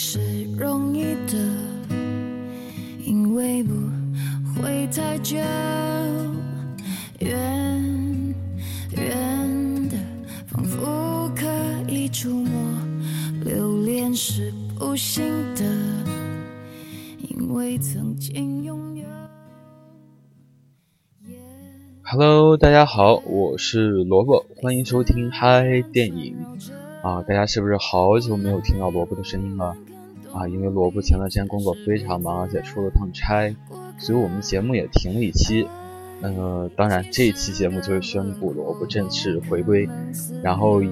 是容易的，因为不会太久。远远的，仿佛可以触摸。留恋是不幸的，因为曾经拥有。Hello，大家好，我是萝卜，欢迎收听嗨电影。啊，大家是不是好久没有听到萝卜的声音了？啊，因为萝卜前段时间工作非常忙，而且出了趟差，所以我们节目也停了一期。呃，当然这一期节目就是宣布萝卜正式回归，然后以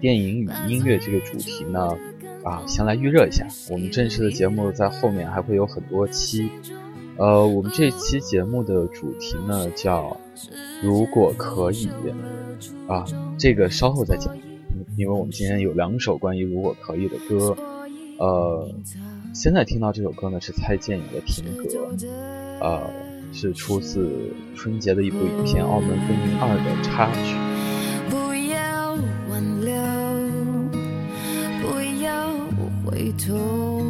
电影与音乐这个主题呢，啊，先来预热一下，我们正式的节目在后面还会有很多期。呃，我们这期节目的主题呢叫“如果可以”，啊，这个稍后再讲。因为我们今天有两首关于如果可以的歌，呃，现在听到这首歌呢是蔡健雅的《停格》，呃，是出自春节的一部影片《澳门风云二》的插曲。不要挽留，不要回头，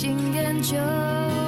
心研究。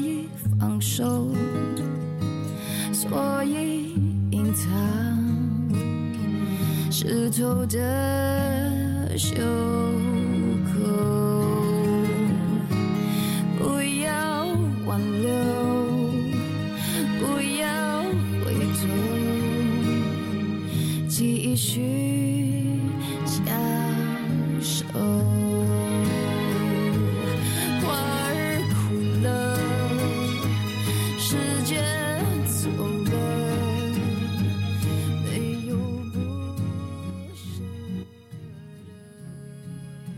以放手，所以隐藏湿透的袖。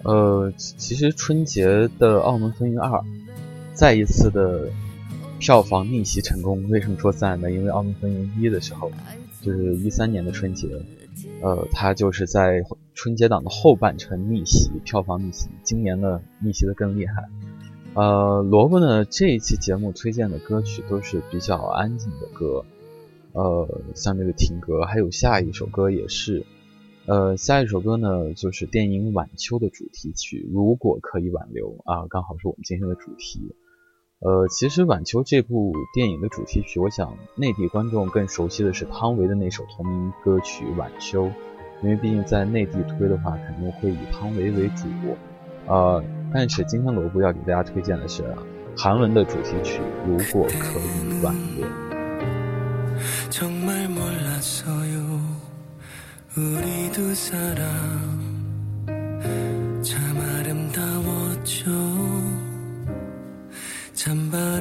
呃，其实春节的《澳门风云二》再一次的票房逆袭成功。为什么说再呢？因为《澳门风云一》的时候，就是一三年的春节，呃，它就是在春节档的后半程逆袭，票房逆袭。今年呢，逆袭的更厉害。呃，萝卜呢，这一期节目推荐的歌曲都是比较安静的歌，呃，像这个《停格》，还有下一首歌也是。呃，下一首歌呢，就是电影《晚秋》的主题曲。如果可以挽留啊，刚好是我们今天的主题。呃，其实《晚秋》这部电影的主题曲，我想内地观众更熟悉的是汤唯的那首同名歌曲《晚秋》，因为毕竟在内地推的话，肯定会以汤唯为主。呃，但是今天罗布要给大家推荐的是韩文的主题曲《如果可以挽留》。 우리 두 사람 참 아름다웠죠. 찬바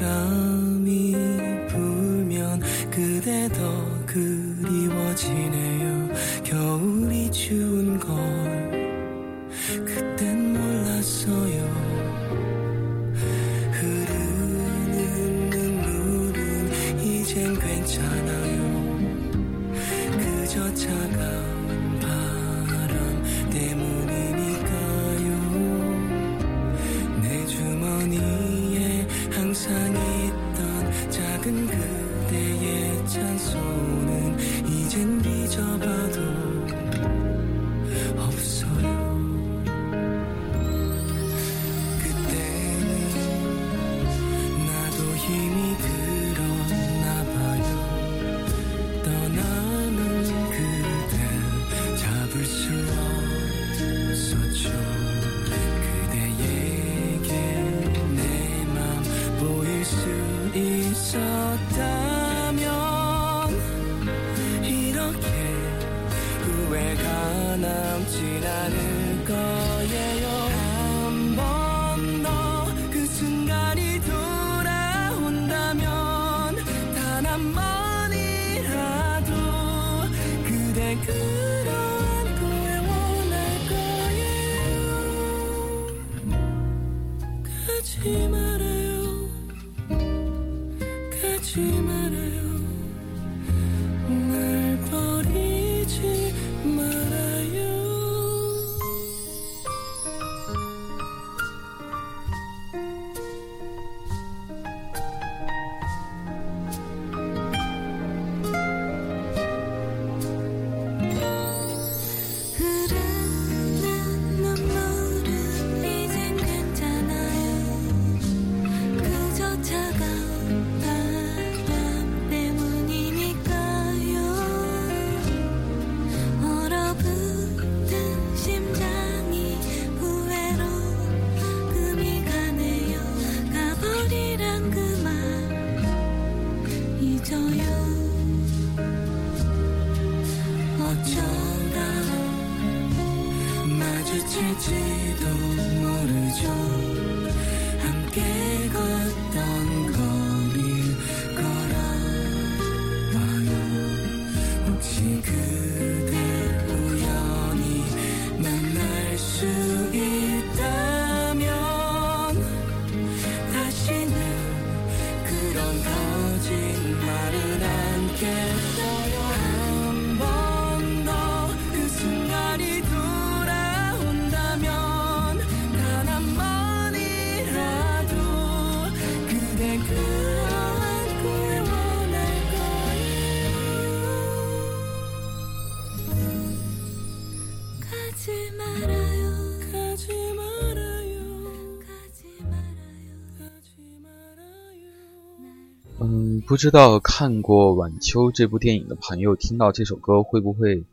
不知道看过《晚秋》这部电影的朋友，听到这首歌会不会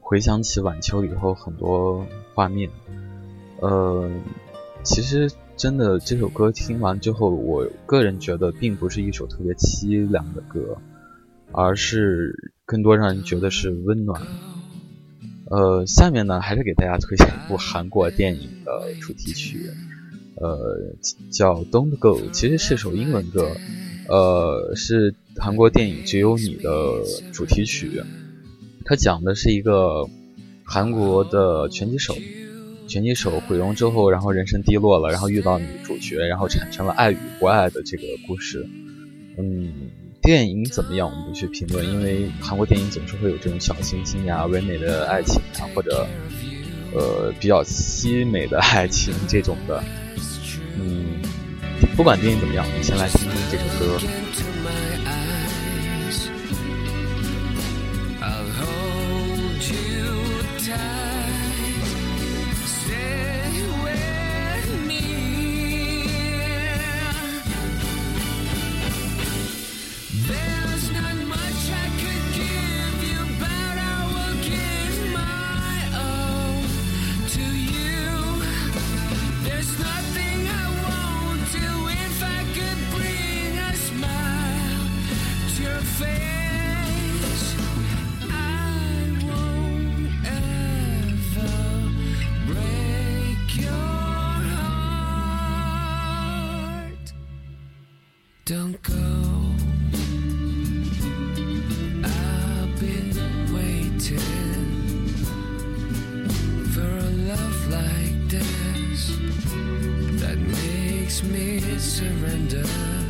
回想起晚秋以后很多画面？呃，其实真的这首歌听完之后，我个人觉得并不是一首特别凄凉的歌，而是更多让人觉得是温暖。呃，下面呢，还是给大家推荐一部韩国电影的主题曲，呃，叫《Don't Go》，其实是首英文歌。呃，是韩国电影《只有你》的主题曲，它讲的是一个韩国的拳击手，拳击手毁容之后，然后人生低落了，然后遇到女主角，然后产生了爱与不爱的这个故事。嗯，电影怎么样，我们不去评论，因为韩国电影总是会有这种小清新呀、唯美的爱情啊，或者呃比较凄美的爱情这种的。嗯。不管电影怎么样，你先来听听这首歌。that makes me surrender.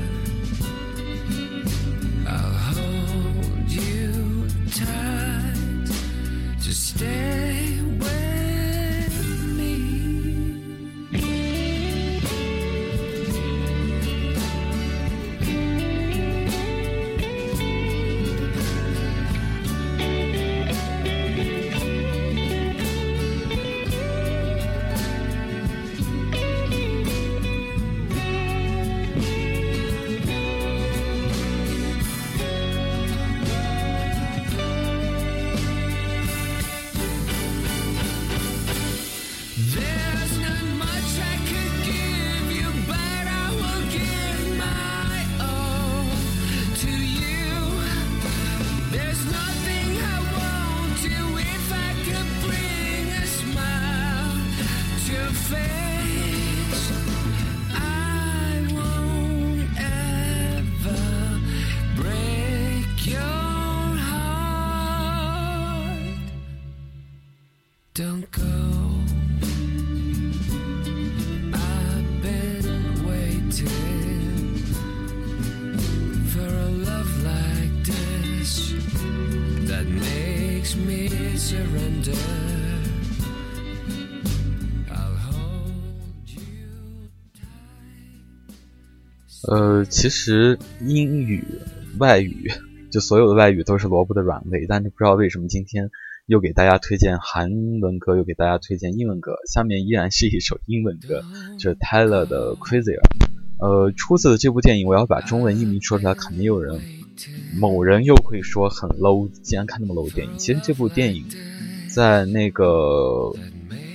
Makes me surrender. I'll hold you tight. 呃，其实英语、外语，就所有的外语都是萝卜的软肋，但是不知道为什么今天又给大家推荐韩文歌，又给大家推荐英文歌。下面依然是一首英文歌，就是 Tyler 的 Crazier。呃，出自的这部电影，我要把中文译名说出来，肯定有人，某人又会说很 low，竟然看那么 low 的电影。其实这部电影在那个，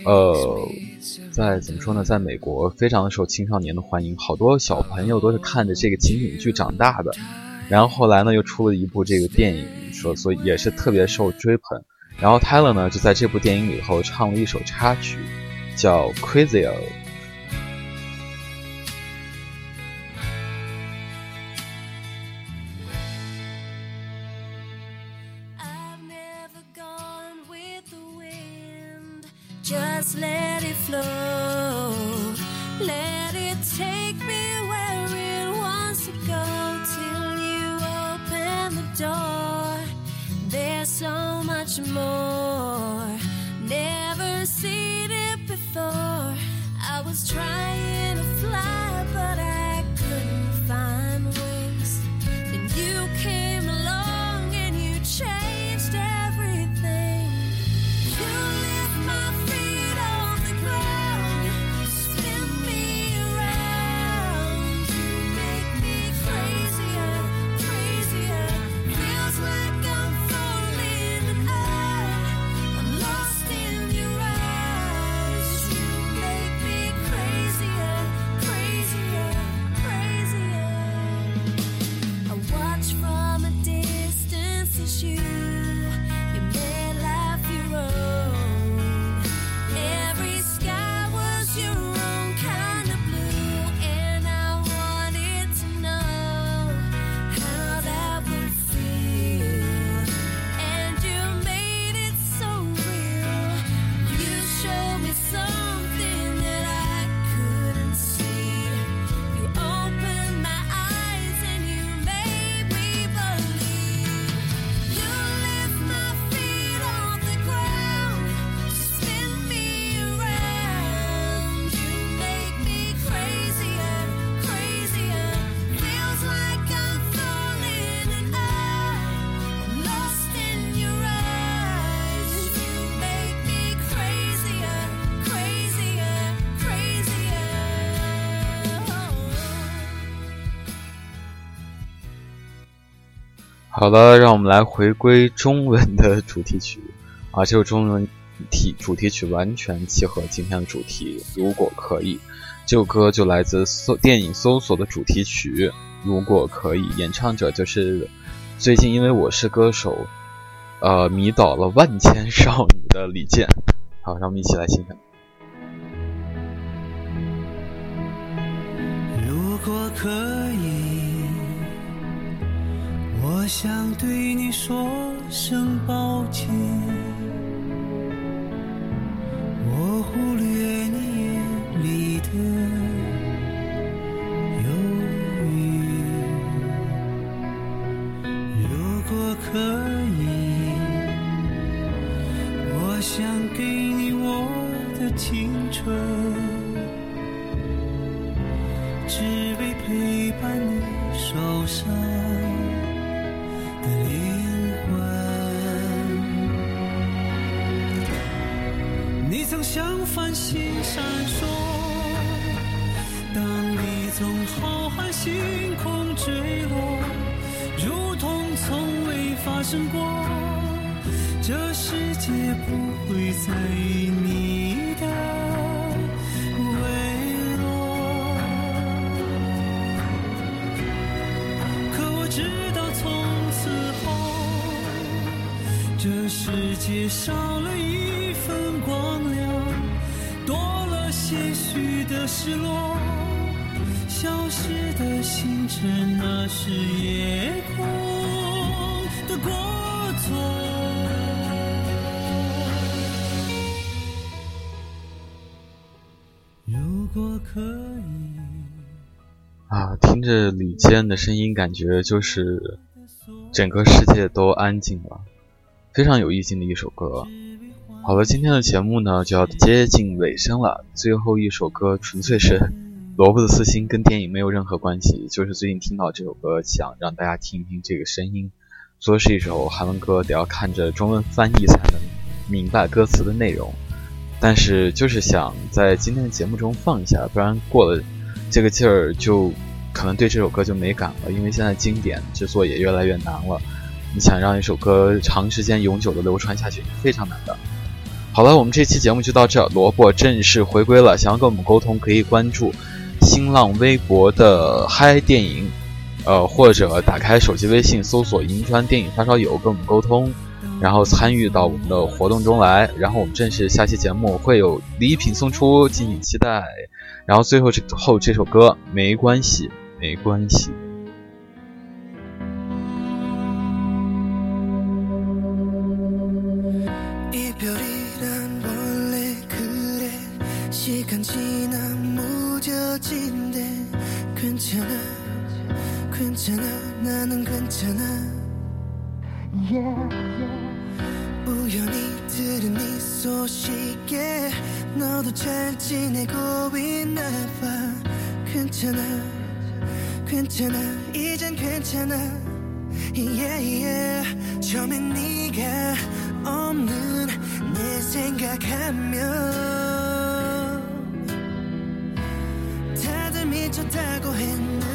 呃，在怎么说呢，在美国非常的受青少年的欢迎，好多小朋友都是看着这个情景剧长大的。然后后来呢，又出了一部这个电影，说所以也是特别受追捧。然后 Tyler 呢，就在这部电影里头唱了一首插曲，叫《Crazier》。So much more. Never seen it before. I was trying 好了，让我们来回归中文的主题曲啊！这首中文题主题曲完全契合今天的主题。如果可以，这首歌就来自搜电影《搜索》的主题曲。如果可以，演唱者就是最近因为我是歌手，呃，迷倒了万千少女的李健。好，让我们一起来欣赏。如果可以，我想对你说声抱歉，我忽略你眼里的星闪烁，当你从浩瀚星空坠落，如同从未发生过。这世界不会在意你的微弱。可我知道，从此后，这世界少了一的失落消失的星辰那是夜空的过错如果可以啊听着李健的声音感觉就是整个世界都安静了非常有意境的一首歌好了，今天的节目呢就要接近尾声了，最后一首歌纯粹是萝卜的私心，跟电影没有任何关系，就是最近听到这首歌，想让大家听一听这个声音。说是一首韩文歌，得要看着中文翻译才能明白歌词的内容，但是就是想在今天的节目中放一下，不然过了。这个劲儿就可能对这首歌就没感了，因为现在经典制作也越来越难了。你想让一首歌长时间永久的流传下去，非常难的。好了，我们这期节目就到这，萝卜正式回归了。想要跟我们沟通，可以关注新浪微博的嗨电影，呃，或者打开手机微信搜索“银川电影发烧友”跟我们沟通，然后参与到我们的活动中来。然后我们正式下期节目会有礼品送出，敬请期待。然后最后这后这首歌没关系，没关系。 잘 지내고 있나 봐. 괜찮아? 괜찮아? 이젠 괜찮아? Yeah, yeah. 처음엔 네가 없는 내 생각하면 다들 미쳤다고 했는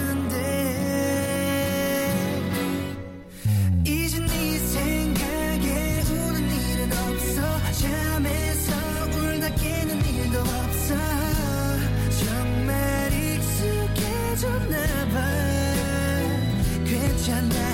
站在。